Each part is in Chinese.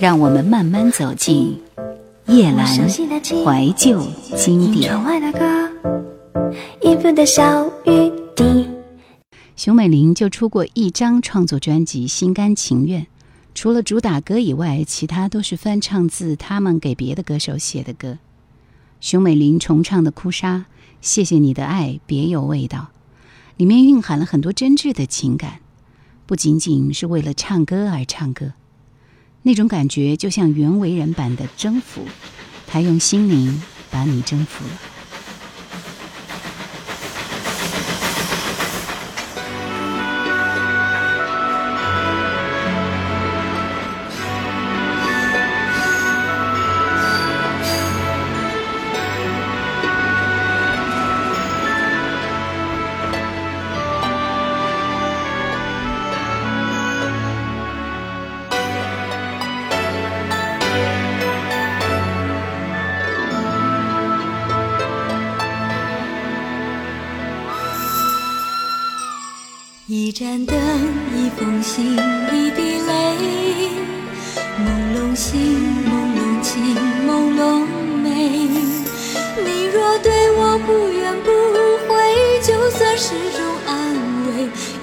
让我们慢慢走进叶阑怀旧经典。熊美玲就出过一张创作专辑《心甘情愿》，除了主打歌以外，其他都是翻唱自他们给别的歌手写的歌。熊美玲重唱的《哭砂》，谢谢你的爱别有味道，里面蕴含了很多真挚的情感，不仅仅是为了唱歌而唱歌。那种感觉就像袁惟仁版的征服，他用心灵把你征服了。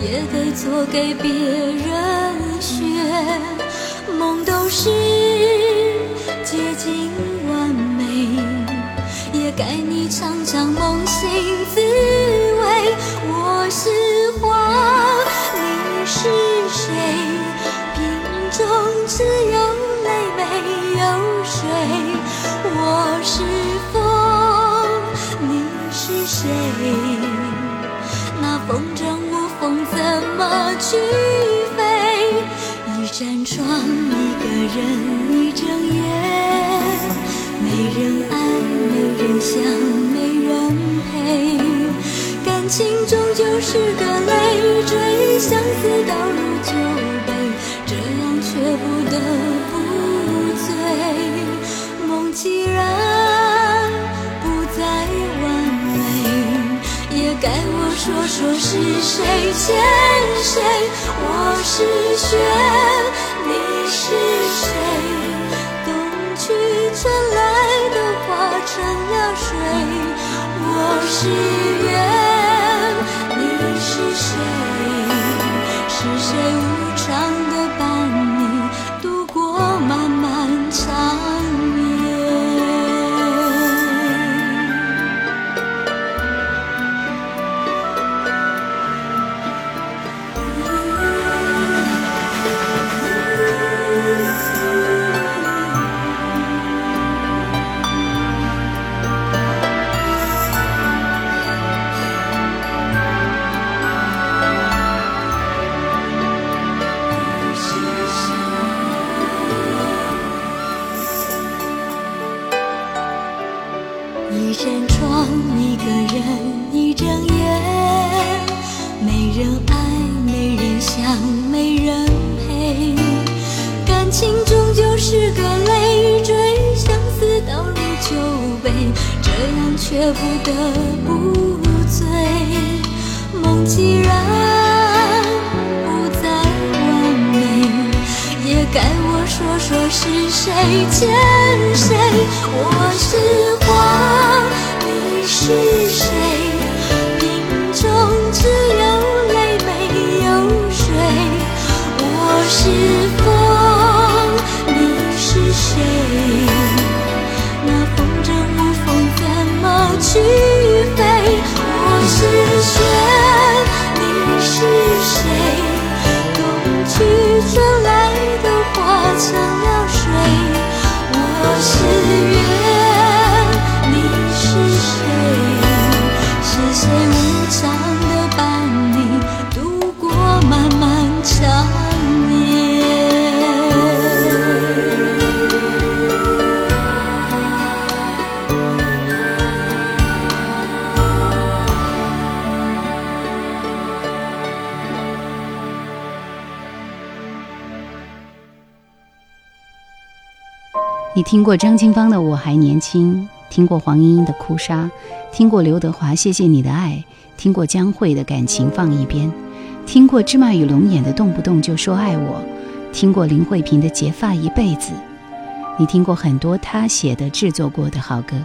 也得做给别人学。梦都是接近完美，也该你尝尝梦醒滋味。我是花。么去飞？一扇窗，一个人，一整夜，没人爱，没人想，没人陪。感情终究是个累赘，相思倒入酒杯，这样却不得不醉。梦既然说说是谁欠谁。我是雪，你是谁？冬去春来都化成了水。我是月。说说是谁欠谁。我是花，你是谁？瓶中只有泪没有水。我是听过张清芳的《我还年轻》，听过黄莺莺的《哭砂》，听过刘德华《谢谢你的爱》，听过江蕙的《感情放一边》，听过芝麻与龙眼的《动不动就说爱我》，听过林慧萍的《结发一辈子》，你听过很多她写的、制作过的好歌。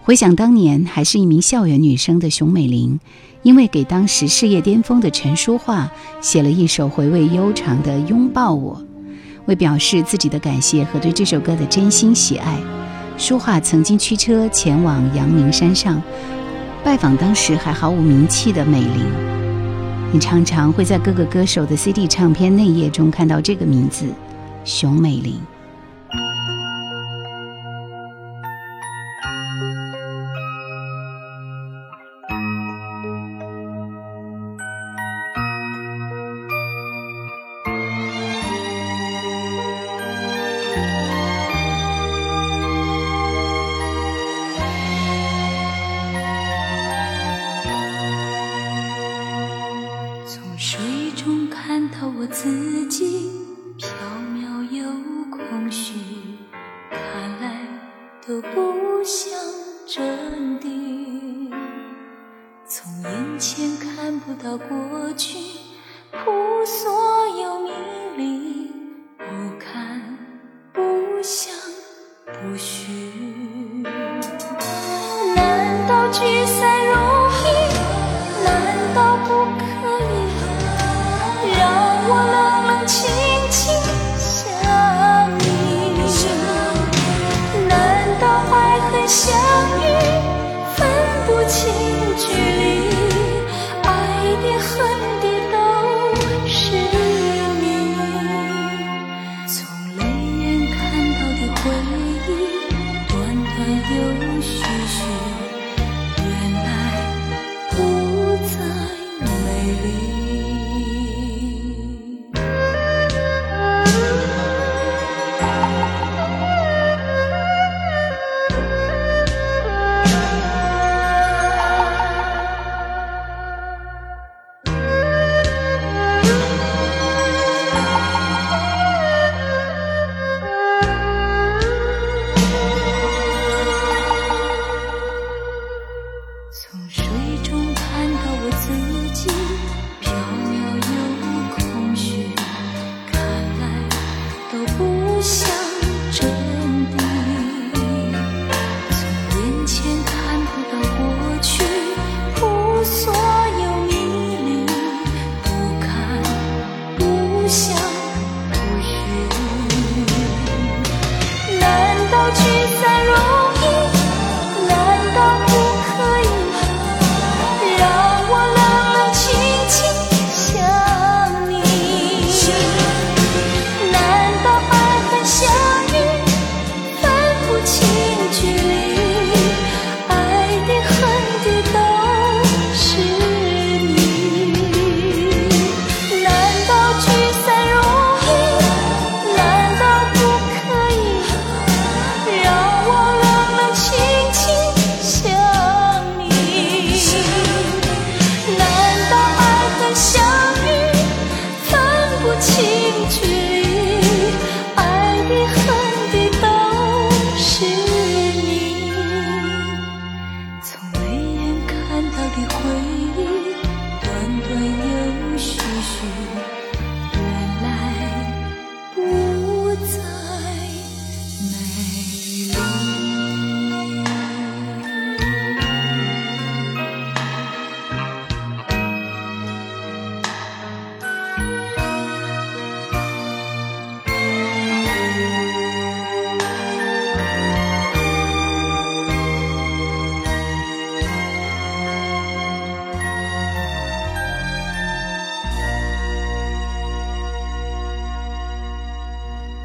回想当年还是一名校园女生的熊美玲，因为给当时事业巅峰的陈淑桦写了一首回味悠长的《拥抱我》，为表示自己的感谢和对这首歌的真心喜爱，舒桦曾经驱车前往阳明山上，拜访当时还毫无名气的美玲。你常常会在各个歌手的 CD 唱片内页中看到这个名字，熊美玲。所。又续续原来不再美丽。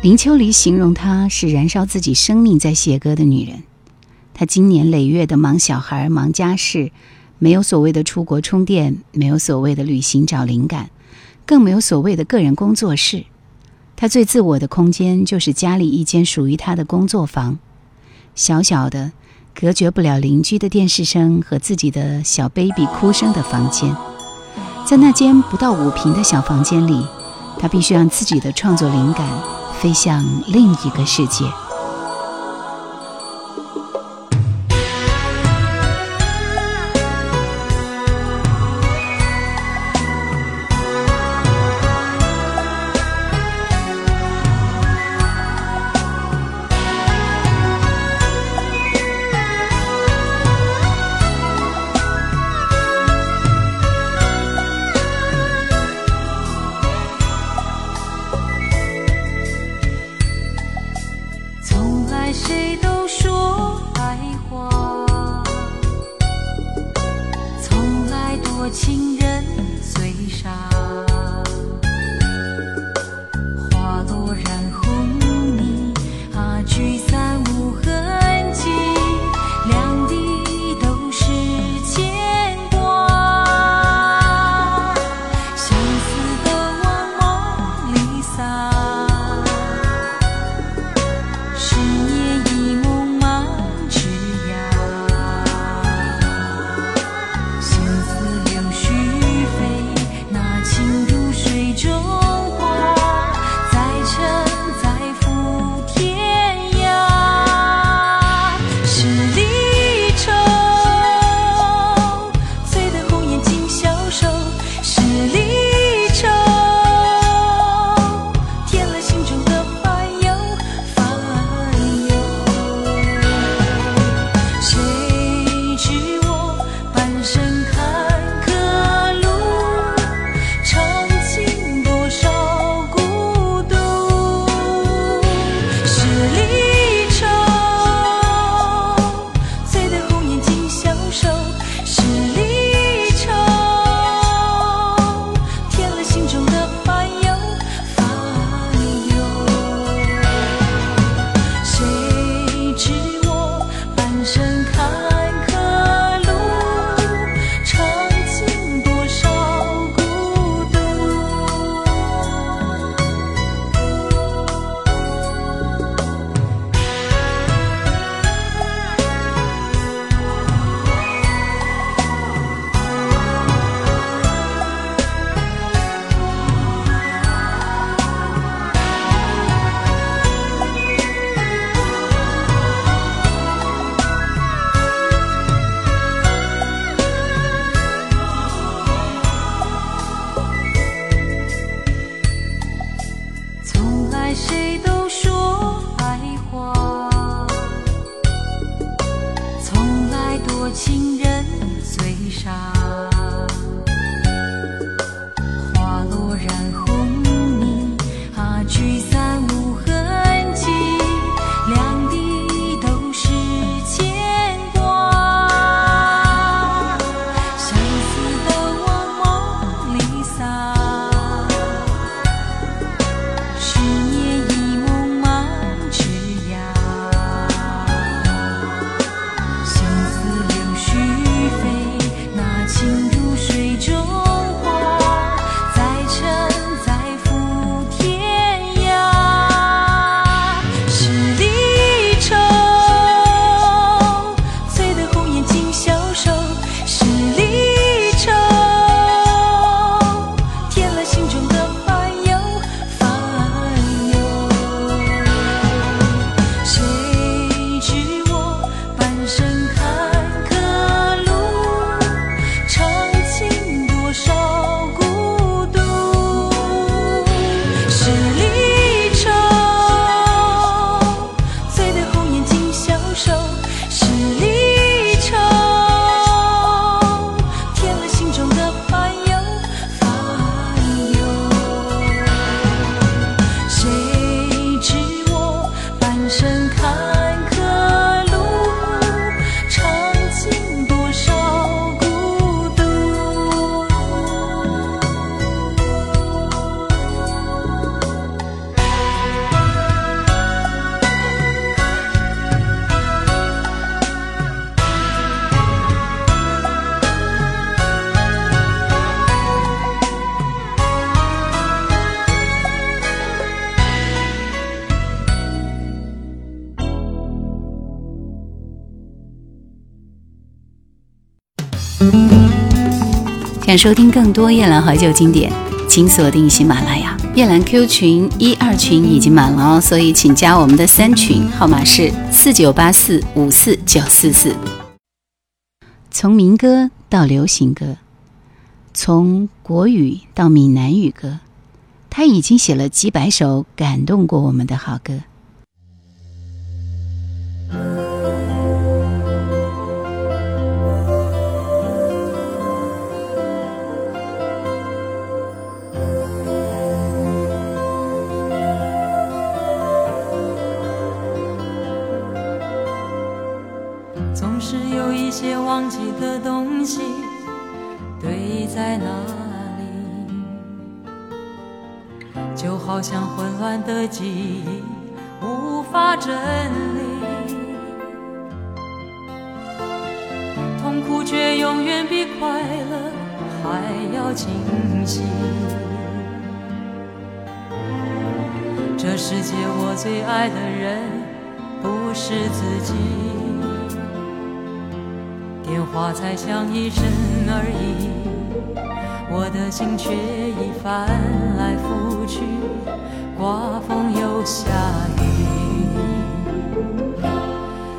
林秋离形容她是燃烧自己生命在写歌的女人。她经年累月的忙小孩、忙家事，没有所谓的出国充电，没有所谓的旅行找灵感，更没有所谓的个人工作室。她最自我的空间就是家里一间属于她的工作房，小小的，隔绝不了邻居的电视声和自己的小 baby 哭声的房间。在那间不到五平的小房间里，她必须让自己的创作灵感。飞向另一个世界。想收听更多夜兰怀旧经典，请锁定喜马拉雅。夜兰 Q 群一二群已经满了哦，所以请加我们的三群，号码是四九八四五四九四四。从民歌到流行歌，从国语到闽南语歌，他已经写了几百首感动过我们的好歌。些忘记的东西堆在那里？就好像混乱的记忆无法整理痛苦却永远比快乐还要清晰。这世界我最爱的人不是自己。电话才响一声而已，我的心却已翻来覆去，刮风又下雨，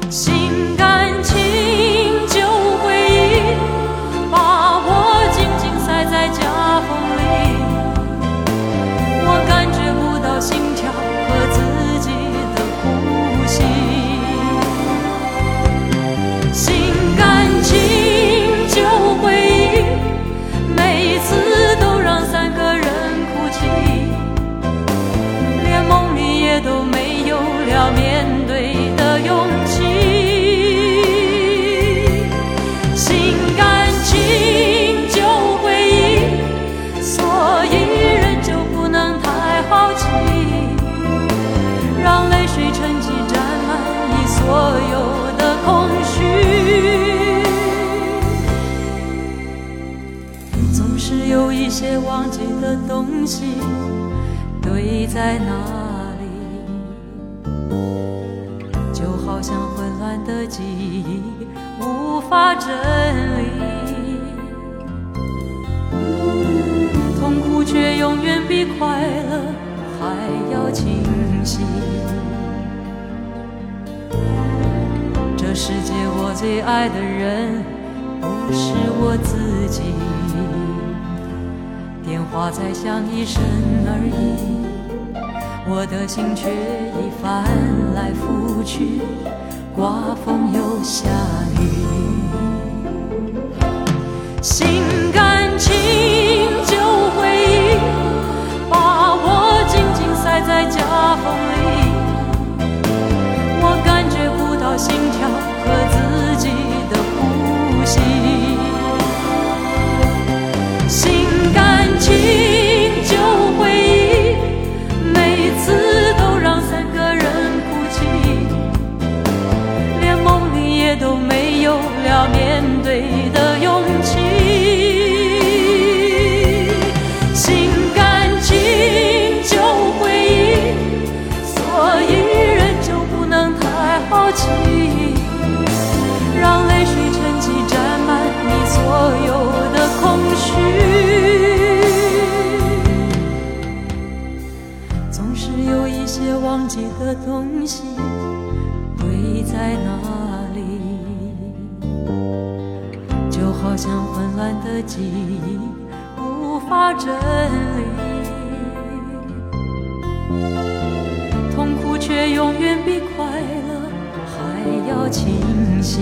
心甘情忘记的东西堆在那里，就好像混乱的记忆无法整理，痛苦却永远比快乐还要清晰。这世界我最爱的人不是我自己，花在香一生而已，我的心却已翻来覆去，刮风又下雨。心甘情混乱的记忆无法整理，痛苦却永远比快乐还要清晰。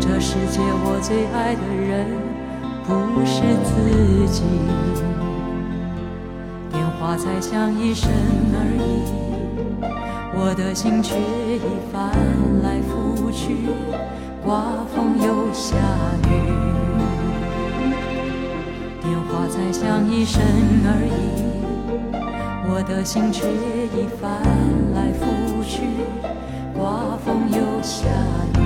这世界我最爱的人不是自己。电话才响一声而已，我的心却已泛滥去刮风又下雨。电话在响一声而已我的心却已翻来覆去刮风又下雨。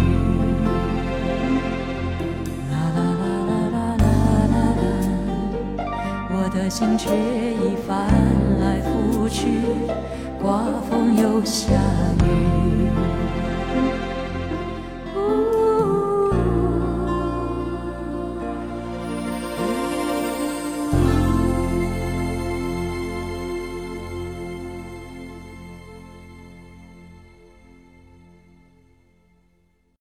啦啦啦啦啦啦啦我的心却已翻来覆去刮风又下雨。